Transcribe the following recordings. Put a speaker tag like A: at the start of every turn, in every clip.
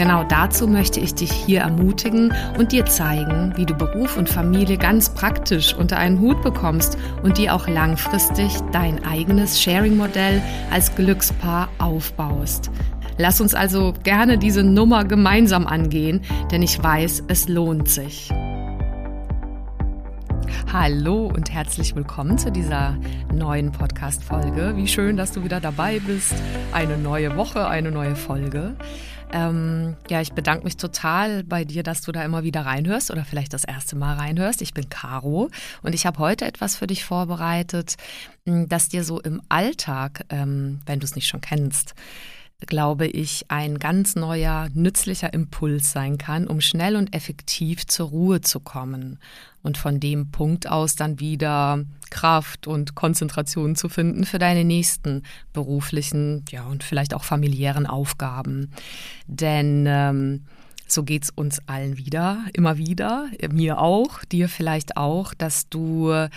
A: Genau dazu möchte ich dich hier ermutigen und dir zeigen, wie du Beruf und Familie ganz praktisch unter einen Hut bekommst und dir auch langfristig dein eigenes Sharing-Modell als Glückspaar aufbaust. Lass uns also gerne diese Nummer gemeinsam angehen, denn ich weiß, es lohnt sich. Hallo und herzlich willkommen zu dieser neuen Podcast-Folge. Wie schön, dass du wieder dabei bist. Eine neue Woche, eine neue Folge. Ähm, ja, ich bedanke mich total bei dir, dass du da immer wieder reinhörst oder vielleicht das erste Mal reinhörst. Ich bin Caro und ich habe heute etwas für dich vorbereitet, hm, das dir so im Alltag, ähm, wenn du es nicht schon kennst, glaube ich, ein ganz neuer, nützlicher Impuls sein kann, um schnell und effektiv zur Ruhe zu kommen und von dem Punkt aus dann wieder Kraft und Konzentration zu finden für deine nächsten beruflichen, ja und vielleicht auch familiären Aufgaben. Denn ähm, so geht's uns allen wieder, immer wieder, mir auch, dir vielleicht auch, dass du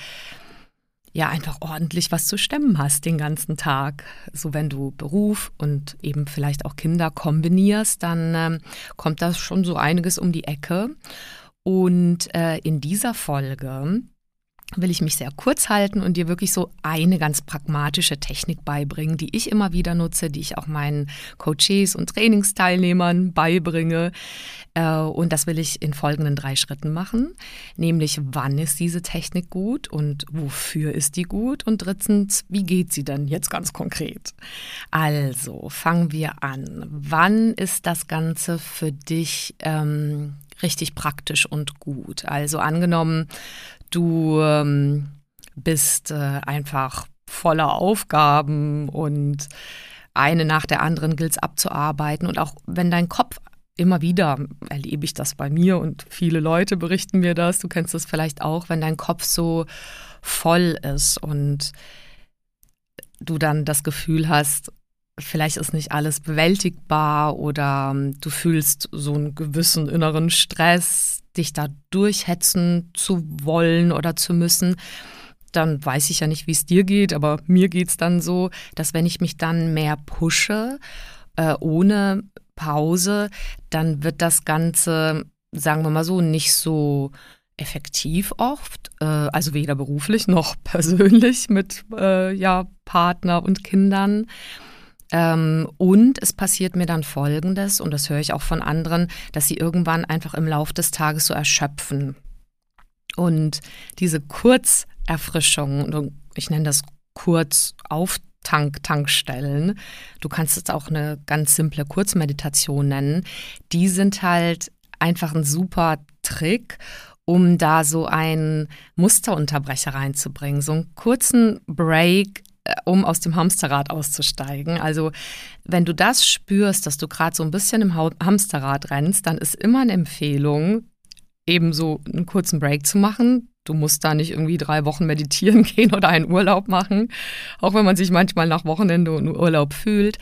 A: ja einfach ordentlich was zu stemmen hast den ganzen Tag. So wenn du Beruf und eben vielleicht auch Kinder kombinierst, dann ähm, kommt das schon so einiges um die Ecke. Und äh, in dieser Folge will ich mich sehr kurz halten und dir wirklich so eine ganz pragmatische Technik beibringen, die ich immer wieder nutze, die ich auch meinen Coaches und Trainingsteilnehmern beibringe. Äh, und das will ich in folgenden drei Schritten machen. Nämlich, wann ist diese Technik gut und wofür ist die gut? Und drittens, wie geht sie denn jetzt ganz konkret? Also, fangen wir an. Wann ist das Ganze für dich ähm, richtig praktisch und gut? Also angenommen, Du ähm, bist äh, einfach voller Aufgaben und eine nach der anderen gilt es abzuarbeiten. Und auch wenn dein Kopf immer wieder erlebe ich das bei mir und viele Leute berichten mir das, du kennst das vielleicht auch, wenn dein Kopf so voll ist und du dann das Gefühl hast, vielleicht ist nicht alles bewältigbar oder ähm, du fühlst so einen gewissen inneren Stress, dich da durchhetzen zu wollen oder zu müssen, dann weiß ich ja nicht, wie es dir geht, aber mir geht es dann so, dass wenn ich mich dann mehr pushe, äh, ohne Pause, dann wird das Ganze, sagen wir mal so, nicht so effektiv oft, äh, also weder beruflich noch persönlich mit äh, ja, Partner und Kindern. Ähm, und es passiert mir dann Folgendes, und das höre ich auch von anderen, dass sie irgendwann einfach im Laufe des Tages so erschöpfen. Und diese Kurzerfrischung, ich nenne das kurz Auftank, Tankstellen, du kannst es auch eine ganz simple Kurzmeditation nennen, die sind halt einfach ein super Trick, um da so einen Musterunterbrecher reinzubringen, so einen kurzen Break um aus dem Hamsterrad auszusteigen. Also wenn du das spürst, dass du gerade so ein bisschen im Hamsterrad rennst, dann ist immer eine Empfehlung, eben so einen kurzen Break zu machen, Du musst da nicht irgendwie drei Wochen meditieren gehen oder einen Urlaub machen, auch wenn man sich manchmal nach Wochenende und Urlaub fühlt,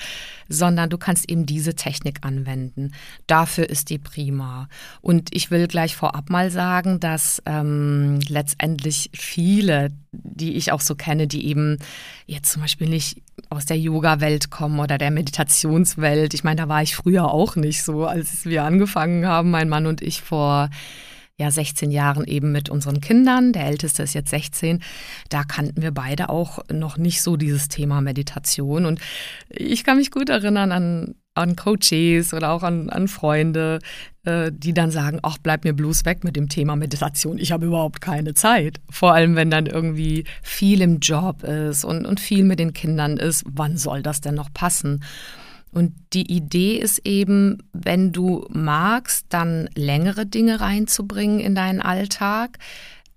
A: sondern du kannst eben diese Technik anwenden. Dafür ist die prima. Und ich will gleich vorab mal sagen, dass ähm, letztendlich viele, die ich auch so kenne, die eben jetzt zum Beispiel nicht aus der Yoga-Welt kommen oder der Meditationswelt. Ich meine, da war ich früher auch nicht so, als wir angefangen haben, mein Mann und ich vor ja 16 Jahren eben mit unseren Kindern. Der älteste ist jetzt 16. Da kannten wir beide auch noch nicht so dieses Thema Meditation. Und ich kann mich gut erinnern an, an Coaches oder auch an, an Freunde, äh, die dann sagen, ach, bleib mir bloß weg mit dem Thema Meditation. Ich habe überhaupt keine Zeit. Vor allem, wenn dann irgendwie viel im Job ist und, und viel mit den Kindern ist. Wann soll das denn noch passen? Und die Idee ist eben, wenn du magst, dann längere Dinge reinzubringen in deinen Alltag.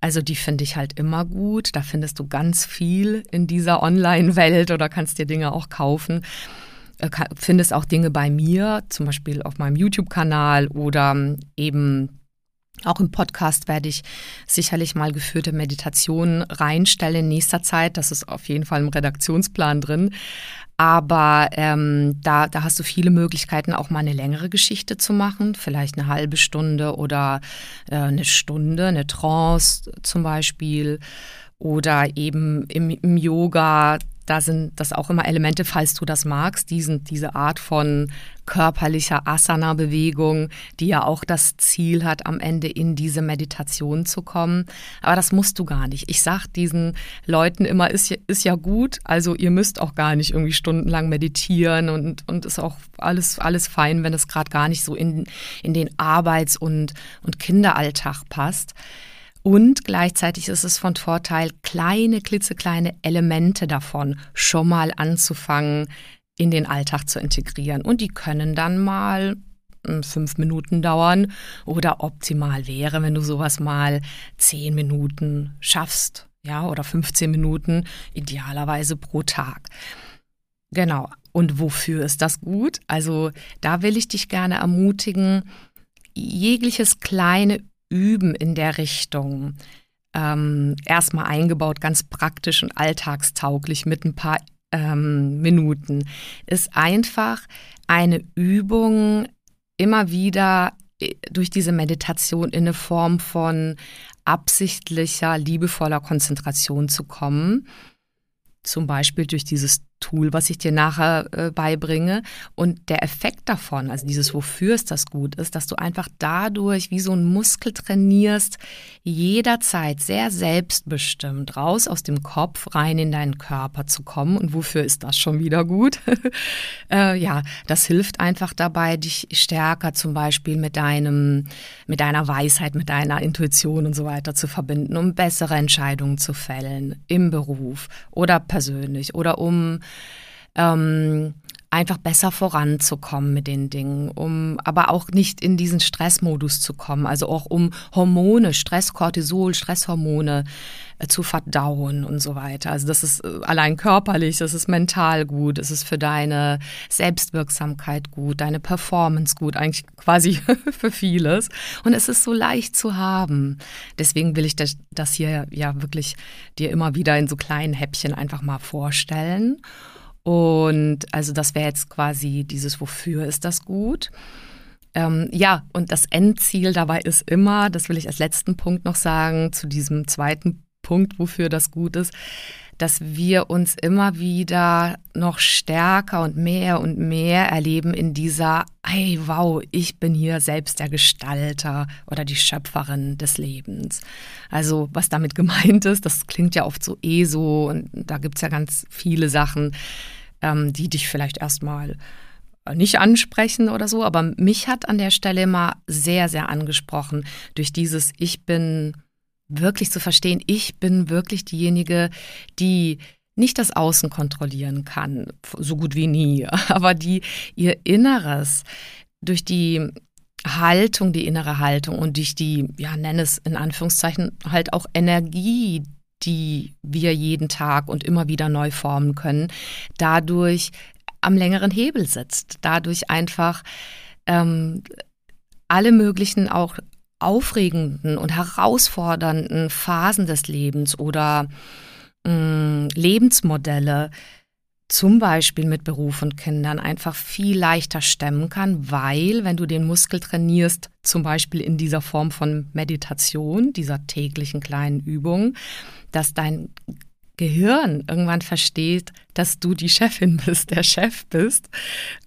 A: Also die finde ich halt immer gut. Da findest du ganz viel in dieser Online-Welt oder kannst dir Dinge auch kaufen. Äh, findest auch Dinge bei mir, zum Beispiel auf meinem YouTube-Kanal oder eben Auch im Podcast werde ich sicherlich mal geführte Meditationen reinstellen in nächster Zeit. Das ist auf jeden Fall im Redaktionsplan drin. Aber ähm, da, da hast du viele Möglichkeiten, auch mal eine längere Geschichte zu machen, vielleicht eine halbe Stunde oder äh, eine Stunde, eine Trance zum Beispiel. Oder eben im, im Yoga da sind das auch immer Elemente, falls du das magst, diesen, diese Art von körperlicher Asana-Bewegung, die ja auch das Ziel hat, am Ende in diese Meditation zu kommen. Aber das musst du gar nicht. Ich sage diesen Leuten immer, ist, ist ja gut, also ihr müsst auch gar nicht irgendwie stundenlang meditieren und, und ist auch alles, alles fein, wenn es gerade gar nicht so in, in den Arbeits- und, und Kinderalltag passt. Und gleichzeitig ist es von Vorteil, kleine, klitzekleine Elemente davon schon mal anzufangen, in den Alltag zu integrieren. Und die können dann mal hm, fünf Minuten dauern oder optimal wäre, wenn du sowas mal zehn Minuten schaffst, ja, oder 15 Minuten, idealerweise pro Tag. Genau. Und wofür ist das gut? Also da will ich dich gerne ermutigen, jegliches kleine Üben in der Richtung ähm, erstmal eingebaut, ganz praktisch und alltagstauglich mit ein paar ähm, Minuten, ist einfach eine Übung immer wieder äh, durch diese Meditation in eine Form von absichtlicher, liebevoller Konzentration zu kommen. Zum Beispiel durch dieses Tool, was ich dir nachher äh, beibringe. Und der Effekt davon, also dieses Wofür ist das gut, ist, dass du einfach dadurch wie so ein Muskel trainierst, jederzeit sehr selbstbestimmt raus aus dem Kopf rein in deinen Körper zu kommen. Und wofür ist das schon wieder gut? äh, ja, das hilft einfach dabei, dich stärker zum Beispiel mit deinem, mit deiner Weisheit, mit deiner Intuition und so weiter zu verbinden, um bessere Entscheidungen zu fällen im Beruf oder persönlich oder um ähm, einfach besser voranzukommen mit den Dingen, um aber auch nicht in diesen Stressmodus zu kommen, also auch um Hormone, Stress, Cortisol, Stresshormone äh, zu verdauen und so weiter. Also das ist äh, allein körperlich, das ist mental gut, es ist für deine Selbstwirksamkeit gut, deine Performance gut, eigentlich quasi für vieles. Und es ist so leicht zu haben. Deswegen will ich das, das hier ja wirklich dir immer wieder in so kleinen Häppchen einfach mal vorstellen. Und also das wäre jetzt quasi dieses, wofür ist das gut? Ähm, ja, und das Endziel dabei ist immer, das will ich als letzten Punkt noch sagen, zu diesem zweiten Punkt, wofür das gut ist, dass wir uns immer wieder noch stärker und mehr und mehr erleben in dieser, hey, wow, ich bin hier selbst der Gestalter oder die Schöpferin des Lebens. Also was damit gemeint ist, das klingt ja oft so eh so und da gibt es ja ganz viele Sachen ähm, die dich vielleicht erstmal nicht ansprechen oder so, aber mich hat an der Stelle immer sehr, sehr angesprochen durch dieses Ich bin wirklich zu verstehen, ich bin wirklich diejenige, die nicht das Außen kontrollieren kann, so gut wie nie, aber die ihr Inneres durch die Haltung, die innere Haltung und durch die, ja, nenne es in Anführungszeichen, halt auch Energie, die wir jeden Tag und immer wieder neu formen können, dadurch am längeren Hebel sitzt, dadurch einfach ähm, alle möglichen auch aufregenden und herausfordernden Phasen des Lebens oder mh, mm, Lebensmodelle zum Beispiel mit Beruf und Kindern einfach viel leichter stemmen kann, weil wenn du den Muskel trainierst, zum Beispiel in dieser Form von Meditation, dieser täglichen kleinen Übung, dass dein Gehirn irgendwann versteht, dass du die Chefin bist, der Chef bist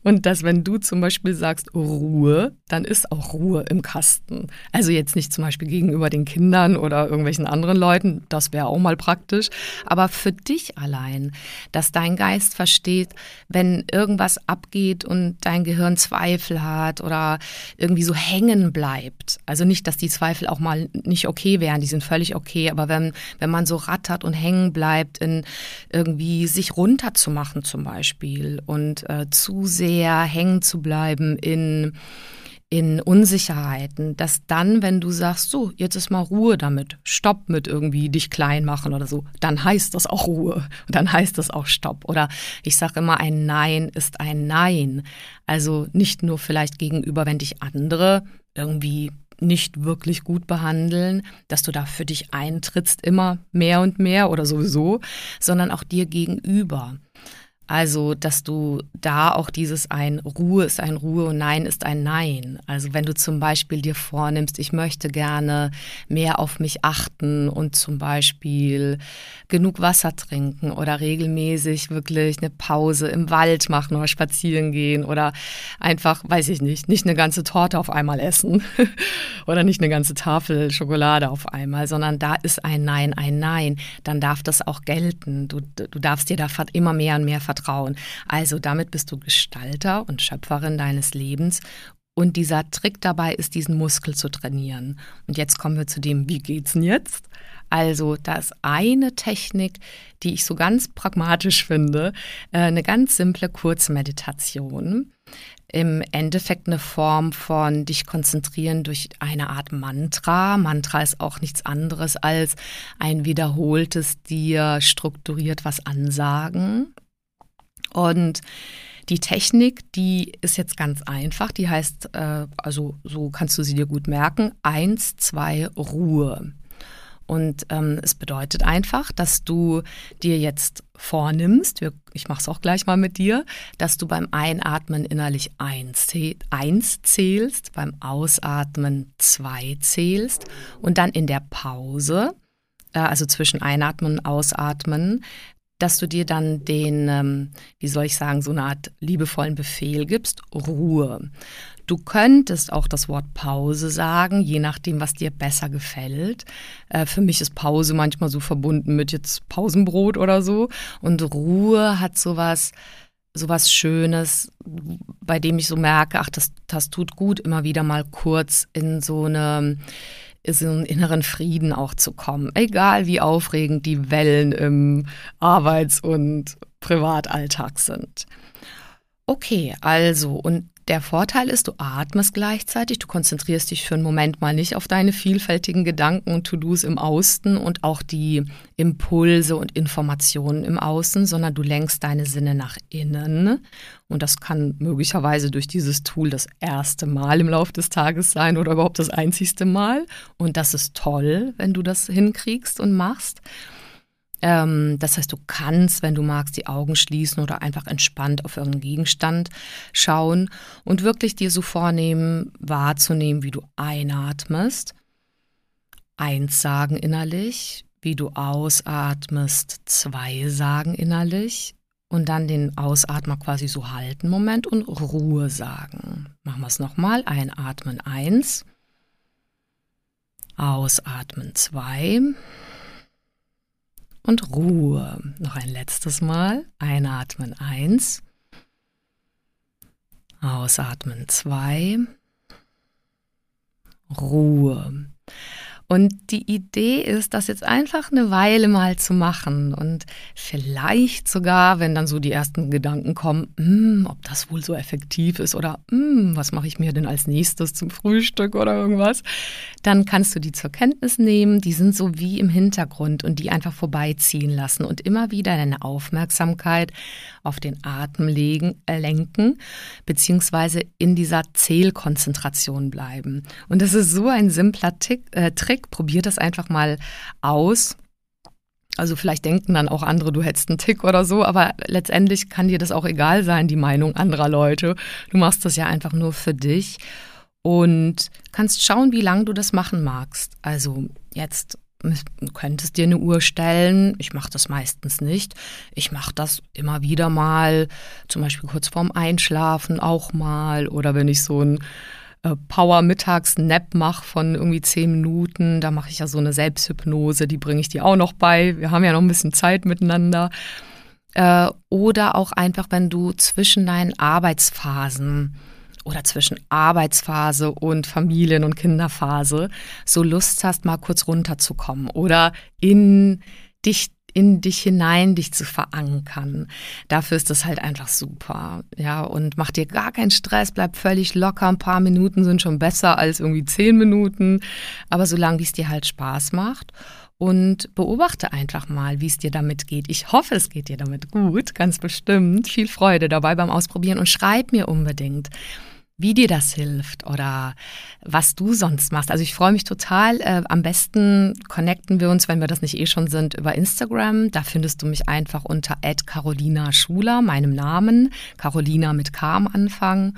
A: und dass wenn du zum Beispiel sagst Ruhe, dann ist auch Ruhe im Kasten. Also jetzt nicht zum Beispiel gegenüber den Kindern oder irgendwelchen anderen Leuten, das wäre auch mal praktisch, aber für dich allein, dass dein Geist versteht, wenn irgendwas abgeht und dein Gehirn Zweifel hat oder irgendwie so hängen bleibt. Also nicht, dass die Zweifel auch mal nicht okay wären, die sind völlig okay, aber wenn, wenn man so rattert und hängen bleibt in irgendwie sich rund runterzumachen zum Beispiel und äh, zu sehr hängen zu bleiben in in Unsicherheiten, dass dann, wenn du sagst, so, jetzt ist mal Ruhe damit, Stopp mit irgendwie dich klein machen oder so, dann heißt das auch Ruhe und dann heißt das auch Stopp. Oder ich sage immer, ein Nein ist ein Nein. Also nicht nur vielleicht gegenüber, wenn dich andere irgendwie nicht wirklich gut behandeln, dass du da für dich eintrittst, immer mehr und mehr oder sowieso, sondern auch dir gegenüber. Also, dass du da auch dieses ein Ruhe ist ein Ruhe und Nein ist ein Nein. Also, wenn du zum Beispiel dir vornimmst, ich möchte gerne mehr auf mich achten und zum Beispiel genug Wasser trinken oder regelmäßig wirklich eine Pause im Wald machen oder spazieren gehen oder einfach, weiß ich nicht, nicht eine ganze Torte auf einmal essen oder nicht eine ganze Tafel Schokolade auf einmal, sondern da ist ein Nein ein Nein. Dann darf das auch gelten. Du, du darfst dir da immer mehr und mehr vertrauen vertrauen. Also damit bist du Gestalter und Schöpferin deines Lebens und dieser Trick dabei ist, diesen Muskel zu trainieren. Und jetzt kommen wir zu dem, wie geht's denn jetzt? Also, da ist eine Technik, die ich so ganz pragmatisch finde, äh, eine ganz simple Kurzmeditation. Im Endeffekt eine Form von dich konzentrieren durch eine Art Mantra. Mantra ist auch nichts anderes als ein wiederholtes dir strukturiert was ansagen. Und die Technik, die ist jetzt ganz einfach. Die heißt, äh, also so kannst du sie dir gut merken, eins, zwei, Ruhe. Und ähm, es bedeutet einfach, dass du dir jetzt vornimmst, ich mache es auch gleich mal mit dir, dass du beim Einatmen innerlich eins, eins zählst, beim Ausatmen zwei zählst und dann in der Pause, äh, also zwischen Einatmen und Ausatmen, dass du dir dann den, ähm, wie soll ich sagen, so eine Art liebevollen Befehl gibst, Ruhe. Du könntest auch das Wort Pause sagen, je nachdem, was dir besser gefällt. Äh, für mich ist Pause manchmal so verbunden mit jetzt Pausenbrot oder so. Und Ruhe hat sowas, sowas Schönes, bei dem ich so merke, ach, das, das tut gut, immer wieder mal kurz in so eine so einen inneren Frieden auch zu kommen. Egal wie aufregend die Wellen im Arbeits- und Privatalltag sind. Okay, also und der Vorteil ist, du atmest gleichzeitig, du konzentrierst dich für einen Moment mal nicht auf deine vielfältigen Gedanken und To-Dos im Außen und auch die Impulse und Informationen im Außen, sondern du lenkst deine Sinne nach innen. Und das kann möglicherweise durch dieses Tool das erste Mal im Laufe des Tages sein oder überhaupt das einzigste Mal. Und das ist toll, wenn du das hinkriegst und machst. Ähm, das heißt, du kannst, wenn du magst, die Augen schließen oder einfach entspannt auf irgendeinen Gegenstand schauen und wirklich dir so vornehmen, wahrzunehmen, wie du einatmest, eins sagen innerlich, wie du ausatmest, zwei sagen innerlich und dann den Ausatmer quasi so halten, Moment und Ruhe sagen. Machen wir es nochmal. Einatmen eins, ausatmen zwei und Ruhe. Noch ein letztes Mal. Einatmen eins. Ausatmen zwei. Ruhe. Und die Idee ist, das jetzt einfach eine Weile mal zu machen und vielleicht sogar, wenn dann so die ersten Gedanken kommen, hm, ob das wohl so effektiv ist oder hm, was mache ich mir denn als nächstes zum Frühstück oder irgendwas, dann kannst du die zur Kenntnis nehmen. Die sind so wie im Hintergrund und die einfach vorbeiziehen lassen und immer wieder deine Aufmerksamkeit auf den Atem legen, äh, lenken, beziehungsweise in dieser Zählkonzentration bleiben. Und das ist so ein simpler Tick, äh, Trick Trick. Probier das einfach mal aus. Also vielleicht denken dann auch andere, du hättest einen Tick oder so, aber letztendlich kann dir das auch egal sein, die Meinung anderer Leute. Du machst das ja einfach nur für dich und kannst schauen, wie lange du das machen magst. Also jetzt du könntest dir eine Uhr stellen. Ich mache das meistens nicht. Ich mache das immer wieder mal, zum Beispiel kurz vorm Einschlafen auch mal oder wenn ich so ein äh, Power-Mittags-Nap mache von irgendwie zehn Minuten. Da mache ich ja so eine Selbsthypnose, die bringe ich dir auch noch bei. Wir haben ja noch ein bisschen Zeit miteinander. Äh, oder auch einfach, wenn du zwischen deinen Arbeitsphasen oder zwischen Arbeitsphase und Familien- und Kinderphase so Lust hast, mal kurz runterzukommen oder in dich in dich hinein, dich zu verankern. Dafür ist das halt einfach super. Ja, und mach dir gar keinen Stress, bleib völlig locker. Ein paar Minuten sind schon besser als irgendwie zehn Minuten. Aber solange es dir halt Spaß macht und beobachte einfach mal, wie es dir damit geht. Ich hoffe, es geht dir damit gut, ganz bestimmt. Viel Freude dabei beim Ausprobieren und schreib mir unbedingt, wie dir das hilft oder was du sonst machst. Also ich freue mich total. Äh, am besten connecten wir uns, wenn wir das nicht eh schon sind, über Instagram. Da findest du mich einfach unter Carolina Schuler, meinem Namen. Carolina mit K am Anfang.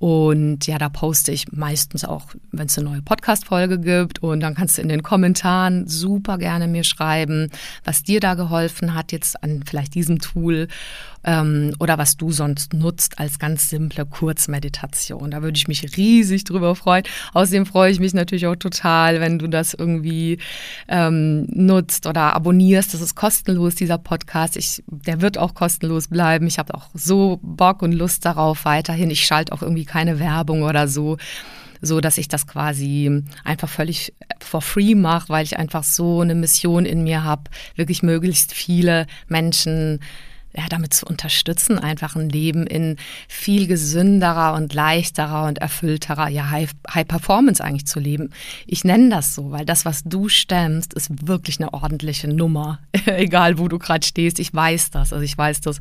A: Und ja, da poste ich meistens auch, wenn es eine neue Podcast-Folge gibt. Und dann kannst du in den Kommentaren super gerne mir schreiben, was dir da geholfen hat, jetzt an vielleicht diesem Tool ähm, oder was du sonst nutzt als ganz simple Kurzmeditation. Da würde ich mich riesig drüber freuen. Außerdem freue ich mich natürlich auch total, wenn du das irgendwie ähm, nutzt oder abonnierst. Das ist kostenlos, dieser Podcast. Ich, der wird auch kostenlos bleiben. Ich habe auch so Bock und Lust darauf weiterhin. Ich schalte auch irgendwie keine Werbung oder so so dass ich das quasi einfach völlig for free mache, weil ich einfach so eine Mission in mir habe, wirklich möglichst viele Menschen ja, damit zu unterstützen, einfach ein Leben in viel gesünderer und leichterer und erfüllterer, ja, High, High Performance eigentlich zu leben. Ich nenne das so, weil das, was du stemmst, ist wirklich eine ordentliche Nummer. Egal, wo du gerade stehst, ich weiß das. Also ich weiß das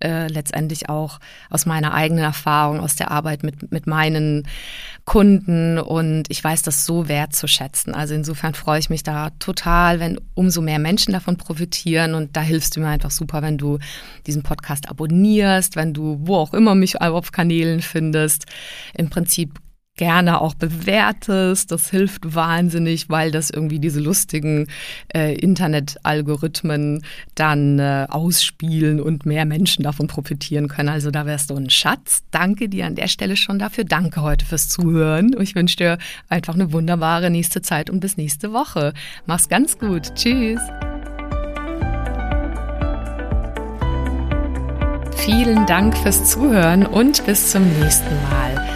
A: äh, letztendlich auch aus meiner eigenen Erfahrung, aus der Arbeit mit, mit meinen Kunden und ich weiß das so wertzuschätzen. Also insofern freue ich mich da total, wenn umso mehr Menschen davon profitieren und da hilfst du mir einfach super, wenn du diesen Podcast abonnierst, wenn du wo auch immer mich auf Kanälen findest. Im Prinzip gerne auch bewertest. Das hilft wahnsinnig, weil das irgendwie diese lustigen äh, Internet-Algorithmen dann äh, ausspielen und mehr Menschen davon profitieren können. Also da wärst du ein Schatz. Danke dir an der Stelle schon dafür. Danke heute fürs Zuhören. Ich wünsche dir einfach eine wunderbare nächste Zeit und bis nächste Woche. Mach's ganz gut. Tschüss. Vielen Dank fürs Zuhören und bis zum nächsten Mal.